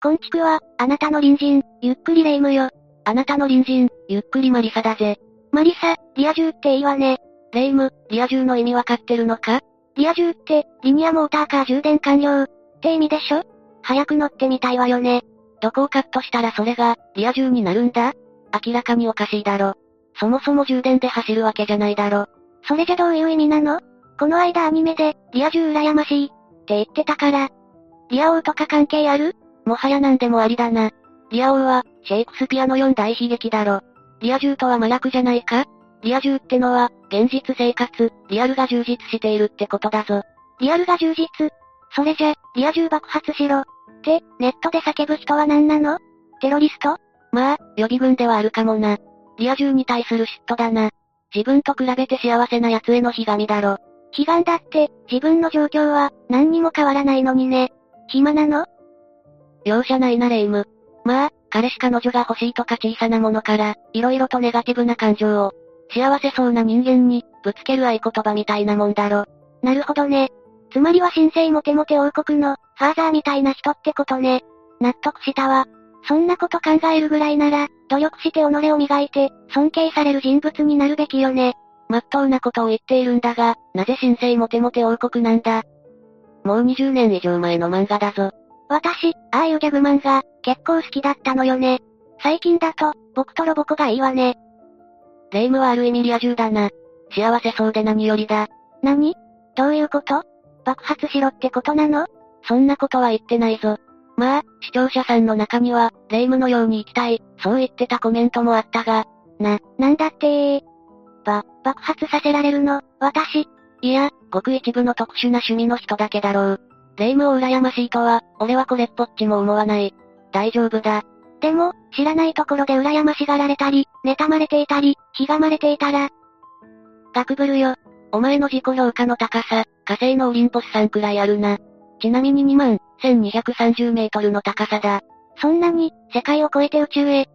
こんちくは、あなたの隣人、ゆっくりレ夢ムよ。あなたの隣人、ゆっくりマリサだぜ。マリサ、リア充っていいわね。レ夢ム、リア充の意味わかってるのか？リア充って、リニアモーターカー充電完了。って意味でしょ？早く乗ってみたいわよね。どこをカットしたらそれが、リア充になるんだ？明らかにおかしいだろ。そもそも充電で走るわけじゃないだろ。それじゃどういう意味なの？この間アニメで、リア充羨ましい、って言ってたから。リア王とか関係ある？もはや何でもありだな。リア王は、シェイクスピアの四大悲劇だろ。リア充とは麻薬じゃないか？リア充ってのは、現実生活、リアルが充実しているってことだぞ。リアルが充実？それじゃ、リア充爆発しろ。って、ネットで叫ぶ人は何なの？テロリスト？まあ、予備軍ではあるかもな。リア充に対する嫉妬だな。自分と比べて幸せな奴へのひがみだろ。悲願だって、自分の状況は、何にも変わらないのにね。暇なの？容赦ないなレイム。まあ、彼氏彼女が欲しいとか小さなものから、色々とネガティブな感情を、幸せそうな人間に、ぶつける合言葉みたいなもんだろ。なるほどね。つまりは神聖モテモテ王国の、ファーザーみたいな人ってことね。納得したわ。そんなこと考えるぐらいなら、努力して己を磨いて、尊敬される人物になるべきよね。まっとうなことを言っているんだが、なぜ神聖モテモテ王国なんだもう20年以上前の漫画だぞ。私、ああいうギャグ漫画、結構好きだったのよね。最近だと、僕とロボコがいいわね。レイムはある意味リア充だな。幸せそうで何よりだ。何？どういうこと？爆発しろってことなの？そんなことは言ってないぞ。まあ、視聴者さんの中には、レイムのように行きたい、そう言ってたコメントもあったが、な、なんだってば、爆発させられるの、私。いや、ごく一部の特殊な趣味の人だけだろう。霊夢を羨ましいとは、俺はこれっぽっちも思わない。大丈夫だ。でも、知らないところで羨ましがられたり、妬まれていたり、ひがまれていたら、ガクブルよ。お前の自己評価の高さ、火星のオリンポスさんくらいあるな。ちなみに2万、1230メートルの高さだ。そんなに、世界を超えて宇宙へ。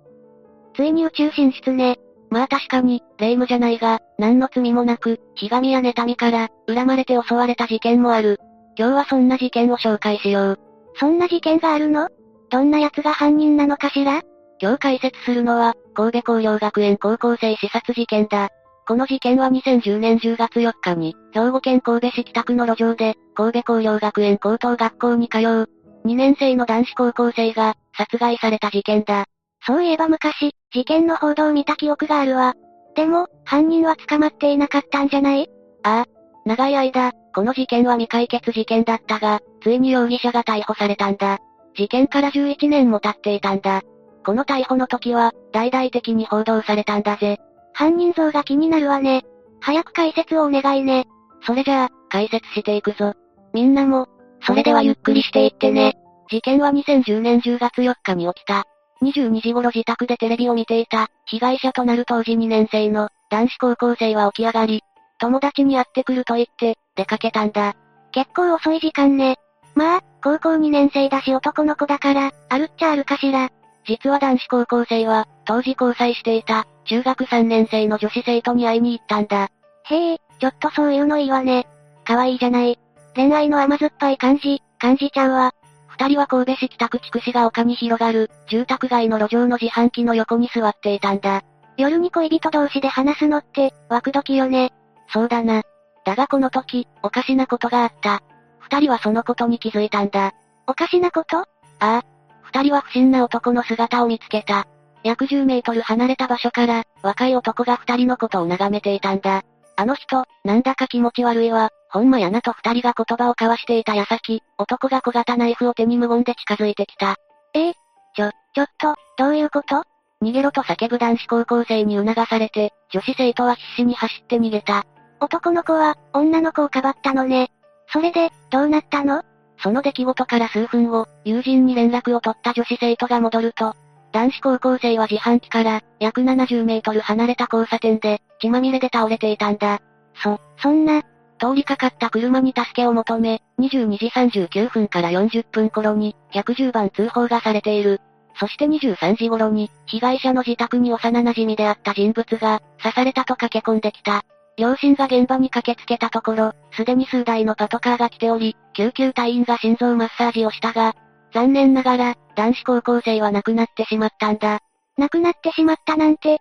ついに宇宙進出ね。まあ確かに、霊夢じゃないが、何の罪もなく、ひがみや妬みから、恨まれて襲われた事件もある。今日はそんな事件を紹介しよう。そんな事件があるの？どんな奴が犯人なのかしら？今日解説するのは、神戸工業学園高校生視察事件だ。この事件は2010年10月4日に、兵庫県神戸市北区の路上で、神戸工業学園高等学校に通う、2年生の男子高校生が、殺害された事件だ。そういえば昔、事件の報道を見た記憶があるわ。でも、犯人は捕まっていなかったんじゃないああ。長い間、この事件は未解決事件だったが、ついに容疑者が逮捕されたんだ。事件から11年も経っていたんだ。この逮捕の時は、大々的に報道されたんだぜ。犯人像が気になるわね。早く解説をお願いね。それじゃあ、解説していくぞ。みんなも、それではゆっくりしていってね。事件は2010年10月4日に起きた。22時頃自宅でテレビを見ていた、被害者となる当時2年生の、男子高校生は起き上がり、友達に会ってくると言って、出かけたんだ。結構遅い時間ね。まあ、高校2年生だし男の子だから、あるっちゃあるかしら。実は男子高校生は、当時交際していた、中学3年生の女子生徒に会いに行ったんだ。へえ、ちょっとそういうのいいわね。可愛いじゃない。恋愛の甘酸っぱい感じ、感じちゃうわ。二人は神戸市北区筑紫が丘に広がる、住宅街の路上の自販機の横に座っていたんだ。夜に恋人同士で話すのって、ワクドキよね。そうだな。だがこの時、おかしなことがあった。二人はそのことに気づいたんだ。おかしなこと？ああ。二人は不審な男の姿を見つけた。約10メートル離れた場所から、若い男が二人のことを眺めていたんだ。あの人、なんだか気持ち悪いわ。ほんまやなと二人が言葉を交わしていた矢先、男が小型ナイフを手に無言で近づいてきた。ええ？ちょ、ちょっと、どういうこと？逃げろと叫ぶ男子高校生に促されて、女子生徒は必死に走って逃げた。男の子は、女の子をかばったのね。それで、どうなったの？その出来事から数分後、友人に連絡を取った女子生徒が戻ると、男子高校生は自販機から、約70メートル離れた交差点で、血まみれで倒れていたんだ。そ、そんな、通りかかった車に助けを求め、22時39分から40分頃に、110番通報がされている。そして23時頃に、被害者の自宅に幼馴染であった人物が、刺されたと駆け込んできた。両親が現場に駆けつけたところ、すでに数台のパトカーが来ており、救急隊員が心臓マッサージをしたが、残念ながら、男子高校生は亡くなってしまったんだ。亡くなってしまったなんて。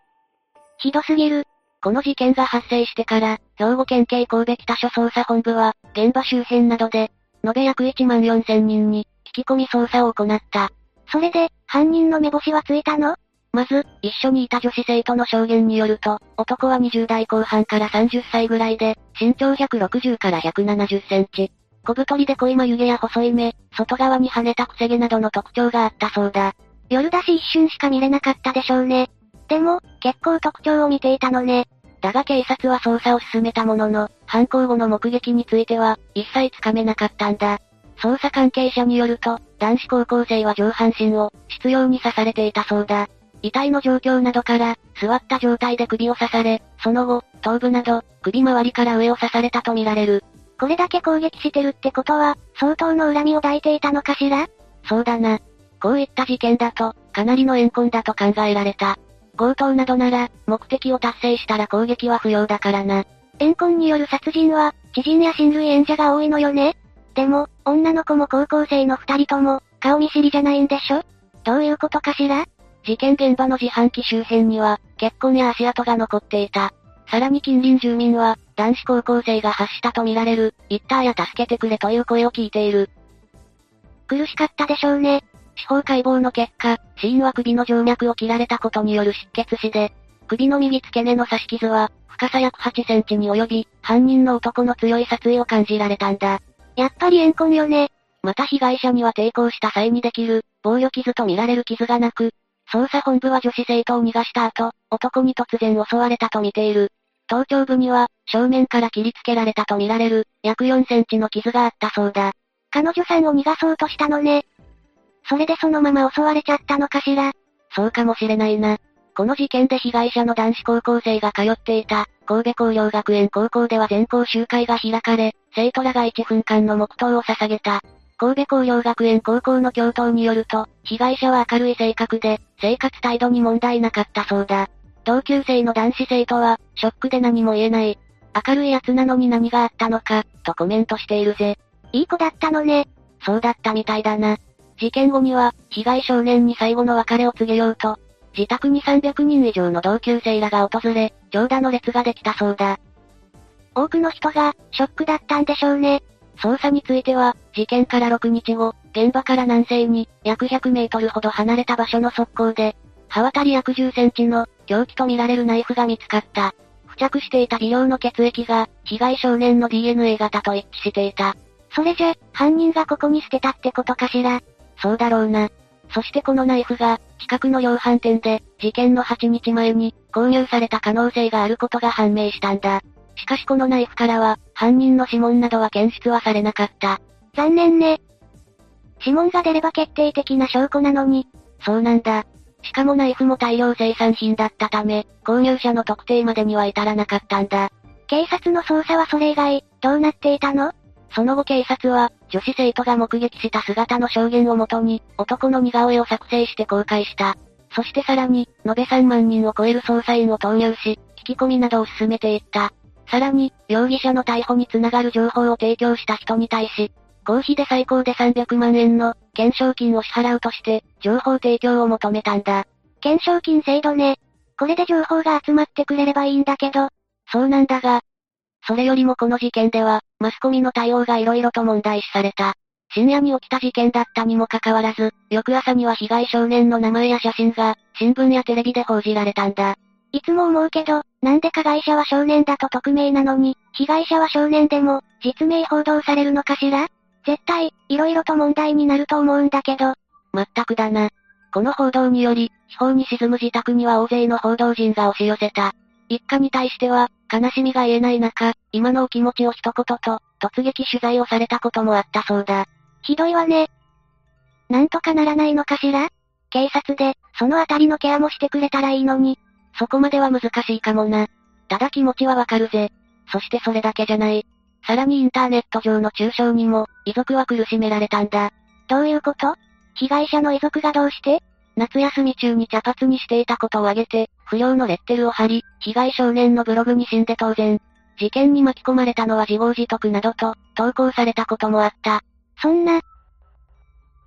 ひどすぎる。この事件が発生してから、兵庫県警神戸北署捜査本部は、現場周辺などで、延べ約1万4000人に、聞き込み捜査を行った。それで、犯人の目星はついたの？まず、一緒にいた女子生徒の証言によると、男は20代後半から30歳ぐらいで、身長160から170センチ。小太りで濃い眉毛や細い目、外側に跳ねたくせ毛などの特徴があったそうだ。夜だし一瞬しか見れなかったでしょうね。でも、結構特徴を見ていたのね。だが警察は捜査を進めたものの、犯行後の目撃については、一切つかめなかったんだ。捜査関係者によると、男子高校生は上半身を、執拗に刺されていたそうだ。遺体の状況などから、座った状態で首を刺され、その後、頭部など、首周りから上を刺されたとみられる。これだけ攻撃してるってことは、相当の恨みを抱いていたのかしら？そうだな。こういった事件だと、かなりの怨恨だと考えられた。強盗などなら、目的を達成したら攻撃は不要だからな。怨恨による殺人は、知人や親類縁者が多いのよね？でも、女の子も高校生の二人とも、顔見知りじゃないんでしょ？どういうことかしら？事件現場の自販機周辺には、血痕や足跡が残っていた。さらに近隣住民は、男子高校生が発したとみられる、イッターや助けてくれという声を聞いている。苦しかったでしょうね。司法解剖の結果、死因は首の静脈を切られたことによる失血死で、首の右付け根の刺し傷は、深さ約8センチに及び、犯人の男の強い殺意を感じられたんだ。やっぱり怨恨よね。また被害者には抵抗した際にできる、防御傷と見られる傷がなく、捜査本部は女子生徒を逃がした後、男に突然襲われたと見ている。頭頂部には、正面から切りつけられたと見られる、約4センチの傷があったそうだ。彼女さんを逃がそうとしたのね。それでそのまま襲われちゃったのかしら。そうかもしれないな。この事件で被害者の男子高校生が通っていた、神戸工業学園高校では全校集会が開かれ、生徒らが1分間の黙祷を捧げた。神戸工業学園高校の教頭によると、被害者は明るい性格で、生活態度に問題なかったそうだ。同級生の男子生徒は、ショックで何も言えない。明るい奴なのに何があったのか、とコメントしているぜ。いい子だったのね。そうだったみたいだな。事件後には、被害少年に最後の別れを告げようと、自宅に300人以上の同級生らが訪れ、長蛇の列ができたそうだ。多くの人が、ショックだったんでしょうね。捜査については、事件から6日後、現場から南西に、約100メートルほど離れた場所の側溝で、刃渡り約10センチの、凶器とみられるナイフが見つかった。付着していた微量の血液が、被害少年の DNA 型と一致していた。それじゃ、犯人がここに捨てたってことかしら？そうだろうな。そしてこのナイフが、近くの量販店で、事件の8日前に、購入された可能性があることが判明したんだ。しかしこのナイフからは、犯人の指紋などは検出はされなかった。残念ね。指紋が出れば決定的な証拠なのに。そうなんだ。しかもナイフも大量生産品だったため、購入者の特定までには至らなかったんだ。警察の捜査はそれ以外、どうなっていたの？その後警察は、女子生徒が目撃した姿の証言をもとに、男の似顔絵を作成して公開した。そしてさらに、延べ3万人を超える捜査員を投入し、聞き込みなどを進めていった。さらに、容疑者の逮捕につながる情報を提供した人に対し、公費で最高で300万円の、懸賞金を支払うとして、情報提供を求めたんだ。懸賞金制度ね。これで情報が集まってくれればいいんだけど。そうなんだが、それよりもこの事件では、マスコミの対応が色々と問題視された。深夜に起きた事件だったにもかかわらず、翌朝には被害少年の名前や写真が、新聞やテレビで報じられたんだ。いつも思うけど、なんで加害者は少年だと匿名なのに、被害者は少年でも、実名報道されるのかしら？絶対、色々と問題になると思うんだけど。まったくだな。この報道により、司法に沈む自宅には大勢の報道陣が押し寄せた。一家に対しては、悲しみが言えない中、今のお気持ちを一言と、突撃取材をされたこともあったそうだ。ひどいわね。なんとかならないのかしら？警察で、そのあたりのケアもしてくれたらいいのに。そこまでは難しいかもな。ただ気持ちはわかるぜ。そしてそれだけじゃない。さらにインターネット上の中傷にも、遺族は苦しめられたんだ。どういうこと？被害者の遺族がどうして？夏休み中に茶髪にしていたことを挙げて、不良のレッテルを貼り、被害少年のブログに死んで当然。事件に巻き込まれたのは自業自得などと、投稿されたこともあった。そんな。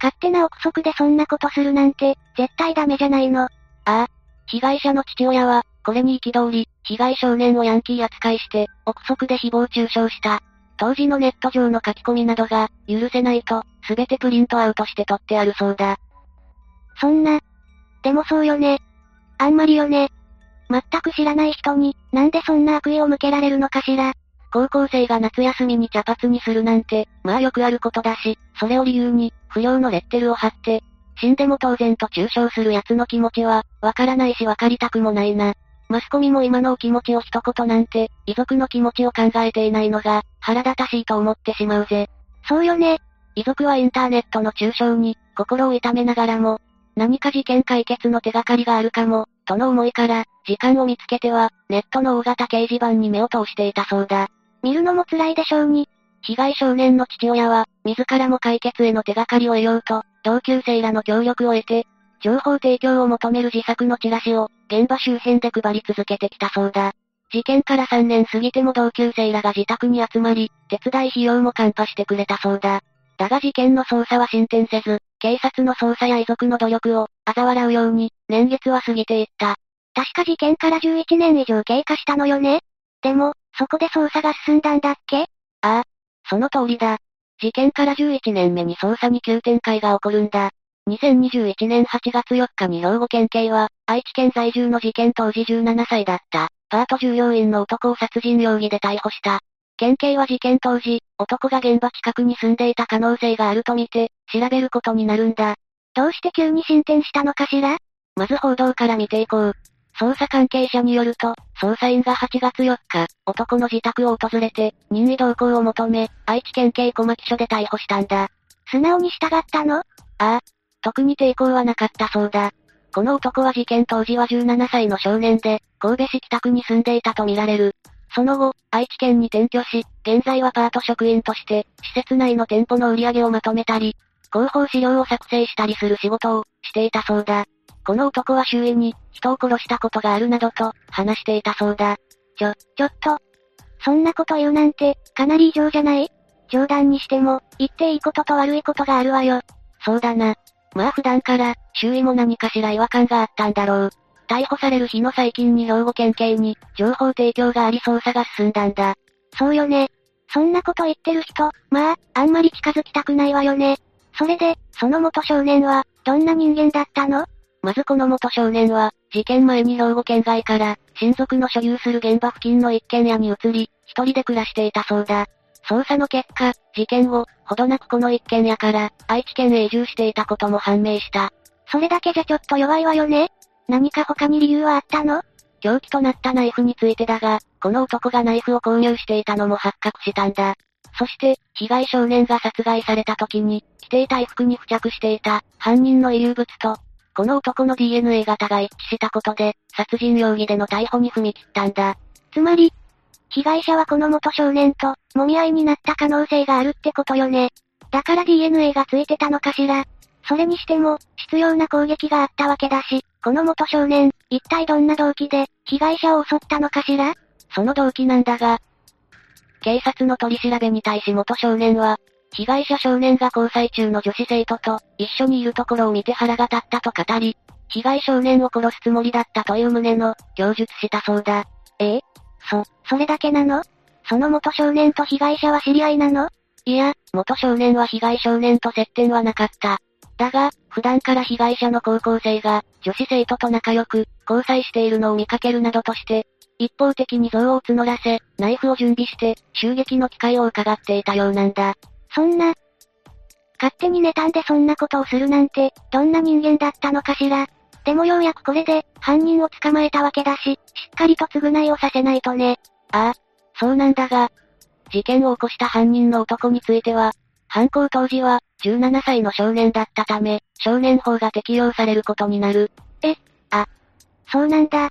勝手な憶測でそんなことするなんて、絶対ダメじゃないの。ああ。被害者の父親は、これに憤り、被害少年をヤンキー扱いして、憶測で誹謗中傷した。当時のネット上の書き込みなどが、許せないと、すべてプリントアウトして取ってあるそうだ。そんな。でもそうよね。あんまりよね。全く知らない人に、なんでそんな悪意を向けられるのかしら。高校生が夏休みに茶髪にするなんて、まあよくあることだし、それを理由に、不良のレッテルを貼って、死んでも当然と中傷する奴の気持ちは、わからないしわかりたくもないな。マスコミも今のお気持ちを一言なんて、遺族の気持ちを考えていないのが、腹立たしいと思ってしまうぜ。そうよね。遺族はインターネットの中傷に、心を痛めながらも、何か事件解決の手がかりがあるかも、との思いから、時間を見つけては、ネットの大型掲示板に目を通していたそうだ。見るのも辛いでしょうに。被害少年の父親は、自らも解決への手がかりを得ようと、同級生らの協力を得て、情報提供を求める自作のチラシを、現場周辺で配り続けてきたそうだ。事件から3年過ぎても同級生らが自宅に集まり、手伝い費用もカンパしてくれたそうだ。だが事件の捜査は進展せず、警察の捜査や遺族の努力を、嘲笑うように、年月は過ぎていった。確か事件から11年以上経過したのよね？でも、そこで捜査が進んだんだっけ？ああ、その通りだ。事件から11年目に捜査に急展開が起こるんだ。2021年8月4日に兵庫県警は、愛知県在住の事件当時17歳だった、パート従業員の男を殺人容疑で逮捕した。県警は事件当時、男が現場近くに住んでいた可能性があるとみて、調べることになるんだ。どうして急に進展したのかしら？まず報道から見ていこう。捜査関係者によると、捜査員が8月4日、男の自宅を訪れて、任意同行を求め、愛知県警小牧署で逮捕したんだ。素直に従ったの？ああ、特に抵抗はなかったそうだ。この男は事件当時は17歳の少年で、神戸市北区に住んでいたとみられる。その後、愛知県に転居し、現在はパート職員として、施設内の店舗の売り上げをまとめたり、広報資料を作成したりする仕事を、していたそうだ。この男は周囲に、人を殺したことがあるなどと、話していたそうだ。ちょ、ちょっと。そんなこと言うなんて、かなり異常じゃない？冗談にしても、言っていいことと悪いことがあるわよ。そうだな。まあ普段から、周囲も何かしら違和感があったんだろう。逮捕される日の最近に兵庫県警に、情報提供があり捜査が進んだんだ。そうよね。そんなこと言ってる人、まあ、あんまり近づきたくないわよね。それで、その元少年は、どんな人間だったの？まずこの元少年は、事件前に兵庫県外から、親族の所有する現場付近の一軒家に移り、一人で暮らしていたそうだ。捜査の結果、事件後、ほどなくこの一軒家から、愛知県へ移住していたことも判明した。それだけじゃちょっと弱いわよね？何か他に理由はあったの？凶器となったナイフについてだが、この男がナイフを購入していたのも発覚したんだ。そして、被害少年が殺害された時に、着ていた衣服に付着していた、犯人の遺留物と、この男の DNA 型が一致したことで、殺人容疑での逮捕に踏み切ったんだ。つまり、被害者はこの元少年と、揉み合いになった可能性があるってことよね。だから DNA がついてたのかしら。それにしても、必要な攻撃があったわけだし、この元少年、一体どんな動機で、被害者を襲ったのかしら？その動機なんだが、警察の取り調べに対し元少年は、被害者少年が交際中の女子生徒と一緒にいるところを見て腹が立ったと語り、被害少年を殺すつもりだったという旨の供述したそうだ。え？えそ、それだけなの？その元少年と被害者は知り合いなの？いや、元少年は被害少年と接点はなかった。だが、普段から被害者の高校生が、女子生徒と仲良く、交際しているのを見かけるなどとして、一方的に憎悪を募らせ、ナイフを準備して、襲撃の機会を伺っていたようなんだ。そんな、勝手に妬んでそんなことをするなんて、どんな人間だったのかしら。でもようやくこれで、犯人を捕まえたわけだし、しっかりと償いをさせないとね。ああ、そうなんだが、事件を起こした犯人の男については、犯行当時は、17歳の少年だったため、少年法が適用されることになる。え、あ、そうなんだ。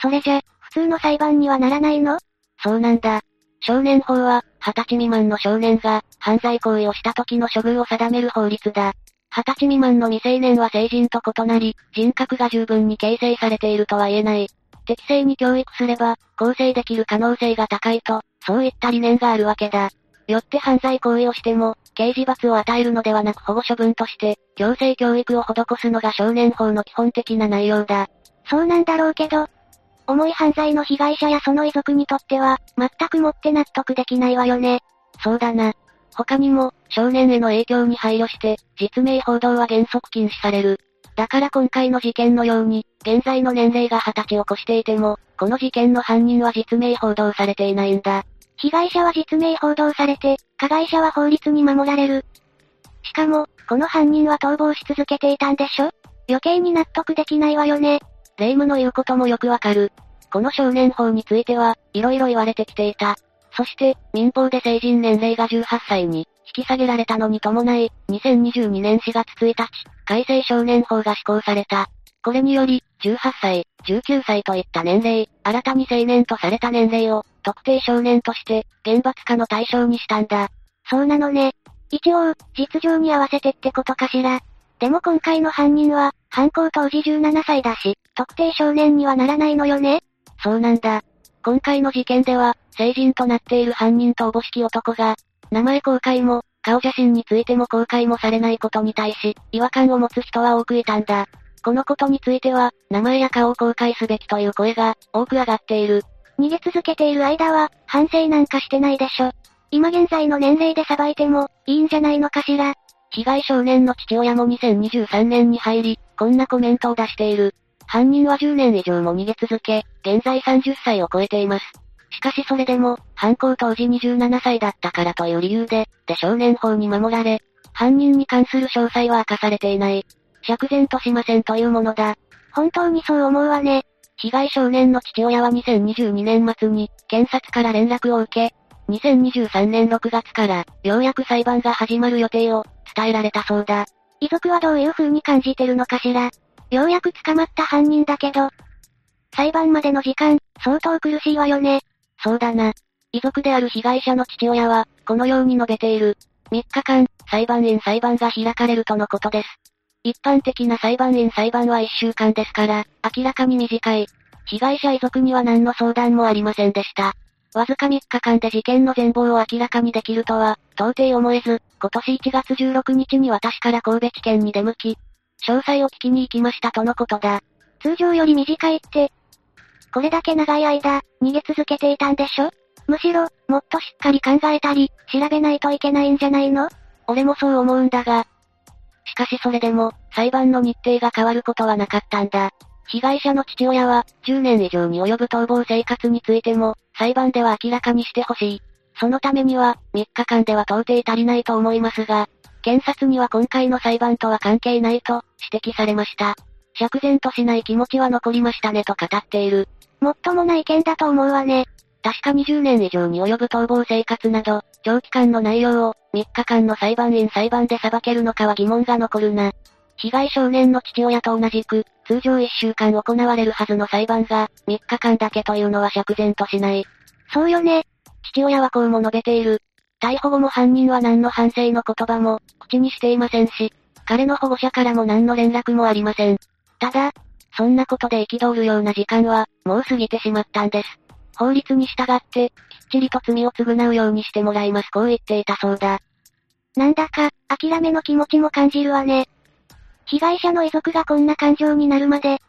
それじゃ、普通の裁判にはならないの？そうなんだ。少年法は、20歳未満の少年が、犯罪行為をした時の処遇を定める法律だ。20歳未満の未成年は成人と異なり、人格が十分に形成されているとは言えない。適正に教育すれば、構成できる可能性が高いと、そういった理念があるわけだ。よって犯罪行為をしても、刑事罰を与えるのではなく保護処分として、強制教育を施すのが少年法の基本的な内容だ。そうなんだろうけど、重い犯罪の被害者やその遺族にとっては、全くもって納得できないわよね。そうだな。他にも、少年への影響に配慮して、実名報道は原則禁止される。だから今回の事件のように、現在の年齢が20歳を越していても、この事件の犯人は実名報道されていないんだ。被害者は実名報道されて、加害者は法律に守られる。しかも、この犯人は逃亡し続けていたんでしょ？余計に納得できないわよね。霊夢の言うこともよくわかる。この少年法については、色々言われてきていた。そして、民法で成人年齢が18歳に、引き下げられたのに伴い、2022年4月1日、改正少年法が施行された。これにより、18歳、19歳といった年齢、新たに成年とされた年齢を、特定少年として、厳罰化の対象にしたんだ。そうなのね。一応、実情に合わせてってことかしら。でも今回の犯人は、犯行当時17歳だし、特定少年にはならないのよね？そうなんだ。今回の事件では、成人となっている犯人とおぼしき男が、名前公開も、顔写真についても公開もされないことに対し、違和感を持つ人は多くいたんだ。このことについては、名前や顔を公開すべきという声が、多く上がっている。逃げ続けている間は、反省なんかしてないでしょ。今現在の年齢で裁いても、いいんじゃないのかしら。被害少年の父親も2023年に入り、こんなコメントを出している。犯人は10年以上も逃げ続け、現在30歳を超えています。しかしそれでも、犯行当時27歳だったからという理由で、で少年法に守られ、犯人に関する詳細は明かされていない。釈然としませんというものだ。本当にそう思うわね。被害少年の父親は2022年末に、検察から連絡を受け、2023年6月から、ようやく裁判が始まる予定を、伝えられたそうだ。遺族はどういう風に感じてるのかしら。ようやく捕まった犯人だけど、裁判までの時間、相当苦しいわよね。そうだな。遺族である被害者の父親は、このように述べている。3日間、裁判員裁判が開かれるとのことです。一般的な裁判員裁判は1週間ですから、明らかに短い。被害者遺族には何の相談もありませんでした。わずか3日間で事件の全貌を明らかにできるとは、到底思えず、今年1月16日に私から神戸地検に出向き、詳細を聞きに行きましたとのことだ。通常より短いって、これだけ長い間、逃げ続けていたんでしょ？むしろ、もっとしっかり考えたり、調べないといけないんじゃないの？俺もそう思うんだが。しかしそれでも、裁判の日程が変わることはなかったんだ。被害者の父親は、10年以上に及ぶ逃亡生活についても、裁判では明らかにしてほしい。そのためには、3日間では到底足りないと思いますが、検察には今回の裁判とは関係ないと、指摘されました。釈然としない気持ちは残りましたねと語っている。もっともな意見だと思うわね。確か20年以上に及ぶ逃亡生活など、長期間の内容を、3日間の裁判員裁判で裁けるのかは疑問が残るな。被害少年の父親と同じく、通常1週間行われるはずの裁判が、3日間だけというのは釈然としない。そうよね。父親はこうも述べている。逮捕後も犯人は何の反省の言葉も、口にしていませんし、彼の保護者からも何の連絡もありません。ただ、そんなことで憤るような時間は、もう過ぎてしまったんです。法律に従って、きっちりと罪を償うようにしてもらいますこう言っていたそうだ。なんだか、諦めの気持ちも感じるわね。被害者の遺族がこんな感情になるまで。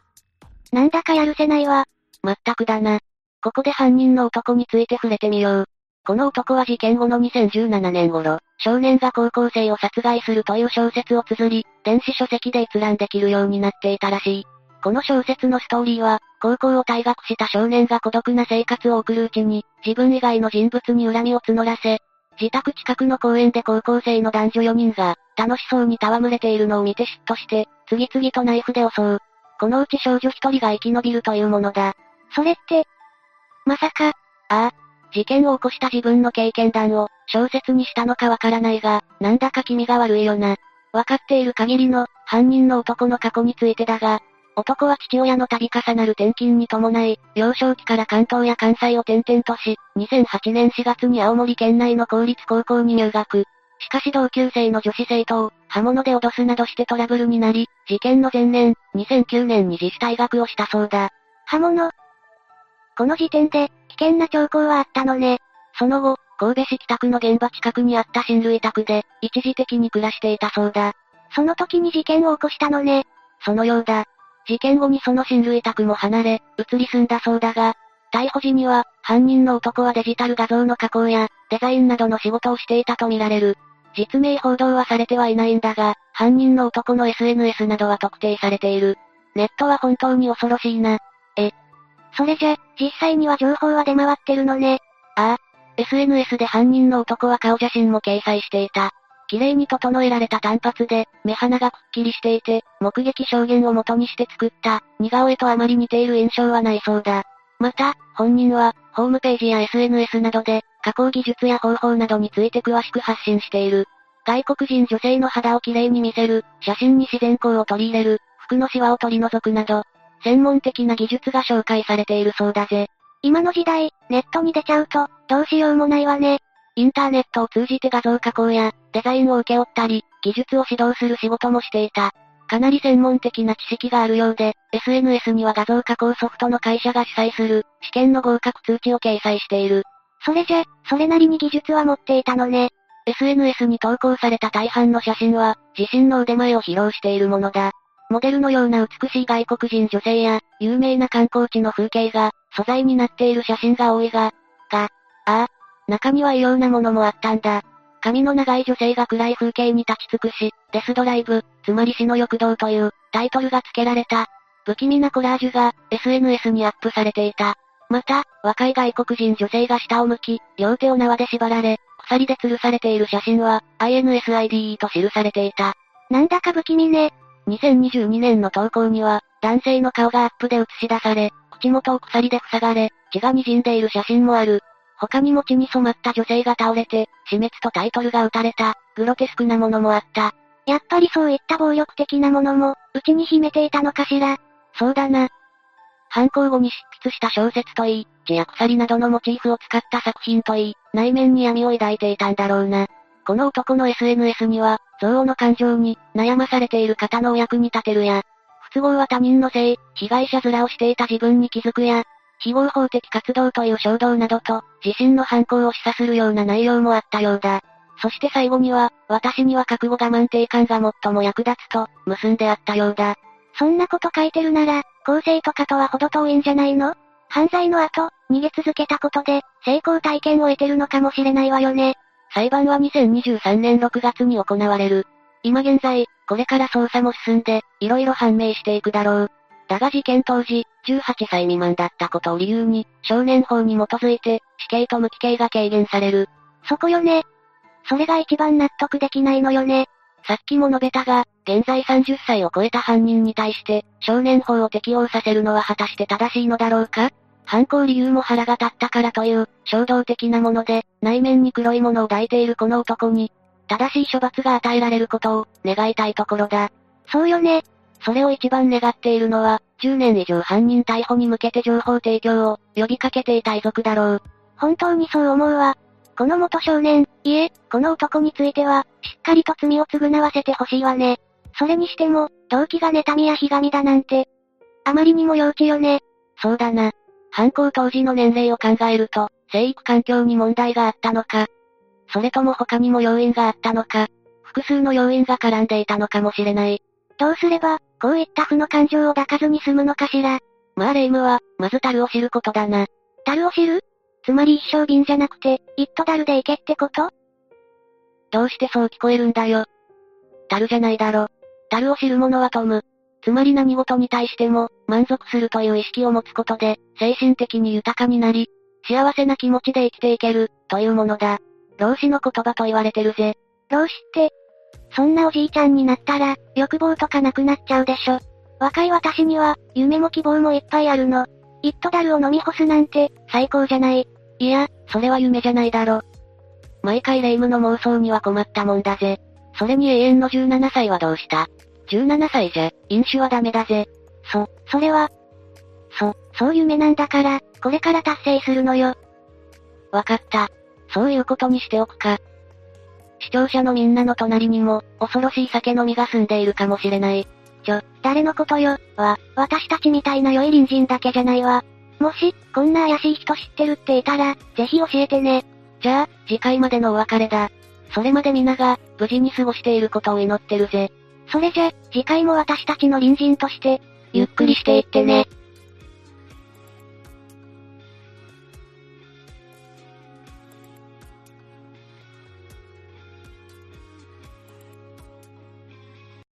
なんだかやるせないわ。まったくだな。ここで犯人の男について触れてみよう。この男は事件後の2017年頃、少年が高校生を殺害するという小説を綴り、電子書籍で閲覧できるようになっていたらしい。この小説のストーリーは、高校を退学した少年が孤独な生活を送るうちに、自分以外の人物に恨みを募らせ、自宅近くの公園で高校生の男女4人が、楽しそうに戯れているのを見て嫉妬して、次々とナイフで襲う。このうち少女一人が生き延びるというものだ。それって、まさか、ああ、事件を起こした自分の経験談を、小説にしたのかわからないが、なんだか気味が悪いよな。わかっている限りの、犯人の男の過去についてだが、男は父親の度重なる転勤に伴い、幼少期から関東や関西を転々とし、2008年4月に青森県内の公立高校に入学。しかし同級生の女子生徒を、刃物で脅すなどしてトラブルになり、事件の前年、2009年に自主退学をしたそうだ。刃物？この時点で、危険な兆候はあったのね。その後、神戸市北区の現場近くにあった親類宅で、一時的に暮らしていたそうだ。その時に事件を起こしたのね。そのようだ。事件後にその親類宅も離れ、移り住んだそうだが、逮捕時には、犯人の男はデジタル画像の加工や、デザインなどの仕事をしていたとみられる。実名報道はされてはいないんだが、犯人の男の SNS などは特定されている。ネットは本当に恐ろしいな。それじゃ、実際には情報は出回ってるのね。ああ。SNS で犯人の男は顔写真も掲載していた。綺麗に整えられた単発で、目鼻がくっきりしていて、目撃証言を元にして作った、似顔絵とあまり似ている印象はないそうだ。また、本人は、ホームページや SNS などで、加工技術や方法などについて詳しく発信している。外国人女性の肌をきれいに見せる、写真に自然光を取り入れる、服のシワを取り除くなど、専門的な技術が紹介されているそうだぜ。今の時代、ネットに出ちゃうと、どうしようもないわね。インターネットを通じて画像加工や、デザインを請け負ったり、技術を指導する仕事もしていた。かなり専門的な知識があるようで、SNS には画像加工ソフトの会社が主催する、試験の合格通知を掲載している。それじゃ、それなりに技術は持っていたのね。SNS に投稿された大半の写真は、自身の腕前を披露しているものだ。モデルのような美しい外国人女性や、有名な観光地の風景が、素材になっている写真が多いが、が、ああ、中には異様なものもあったんだ。髪の長い女性が暗い風景に立ち尽くし、デスドライブ、つまり死の欲動というタイトルが付けられた、不気味なコラージュが SNS にアップされていた。また、若い外国人女性が下を向き、両手を縄で縛られ、鎖で吊るされている写真は、INSIDE と記されていた。なんだか不気味ね。2022年の投稿には、男性の顔がアップで映し出され、口元を鎖で塞がれ、血が滲んでいる写真もある。他にも血に染まった女性が倒れて、死滅とタイトルが打たれた、グロテスクなものもあった。やっぱりそういった暴力的なものも、うちに秘めていたのかしら。そうだな。犯行後に執筆した小説といい、血や鎖などのモチーフを使った作品といい、内面に闇を抱いていたんだろうな。この男の SNS には、憎悪の感情に、悩まされている方のお役に立てるや、不都合は他人のせい、被害者面をしていた自分に気づくや、非合法的活動という衝動などと、自身の犯行を示唆するような内容もあったようだ。そして最後には、私には覚悟我慢定感が最も役立つと、結んであったようだ。そんなこと書いてるなら、構成とかとは程遠いんじゃないの？犯罪の後、逃げ続けたことで、成功体験を得てるのかもしれないわよね。裁判は2023年6月に行われる。今現在、これから捜査も進んで、色々判明していくだろう。だが事件当時、18歳未満だったことを理由に、少年法に基づいて、死刑と無期刑が軽減される。そこよね。それが一番納得できないのよね。さっきも述べたが、現在30歳を超えた犯人に対して、少年法を適用させるのは果たして正しいのだろうか？犯行理由も腹が立ったからという、衝動的なもので、内面に黒いものを抱いているこの男に、正しい処罰が与えられることを、願いたいところだ。そうよね。それを一番願っているのは、10年以上犯人逮捕に向けて情報提供を呼びかけていた遺族だろう。本当にそう思うわ。この元少年、いえ、この男については、しっかりと罪を償わせてほしいわね。それにしても、動機が妬みやひがみだなんて、あまりにも幼稚よね。そうだな。犯行当時の年齢を考えると、生育環境に問題があったのか、それとも他にも要因があったのか、複数の要因が絡んでいたのかもしれない。どうすれば、こういった負の感情を抱かずに済むのかしら？まあレイムは、まず樽を知ることだな。樽を知る？つまり一生瓶じゃなくて、一斗樽でいけってこと？どうしてそう聞こえるんだよ。樽じゃないだろ。樽を知る者はトム。つまり何事に対しても、満足するという意識を持つことで、精神的に豊かになり、幸せな気持ちで生きていける、というものだ。老子の言葉と言われてるぜ。老子って、そんなおじいちゃんになったら、欲望とかなくなっちゃうでしょ。若い私には、夢も希望もいっぱいあるの。一斗ダルを飲み干すなんて、最高じゃない。いや、それは夢じゃないだろ。毎回霊夢の妄想には困ったもんだぜ。それに永遠の17歳はどうした？?17 歳じゃ、飲酒はダメだぜ。そ、それは、そ、そう夢なんだから、これから達成するのよ。わかった。そういうことにしておくか。視聴者のみんなの隣にも、恐ろしい酒飲みが住んでいるかもしれない。ちょ、誰のことよ、は、私たちみたいな良い隣人だけじゃないわ。もし、こんな怪しい人知ってるっていたら、ぜひ教えてね。じゃあ、次回までのお別れだ。それまで皆が、無事に過ごしていることを祈ってるぜ。それじゃ、次回も私たちの隣人として、ゆっくりしていってね。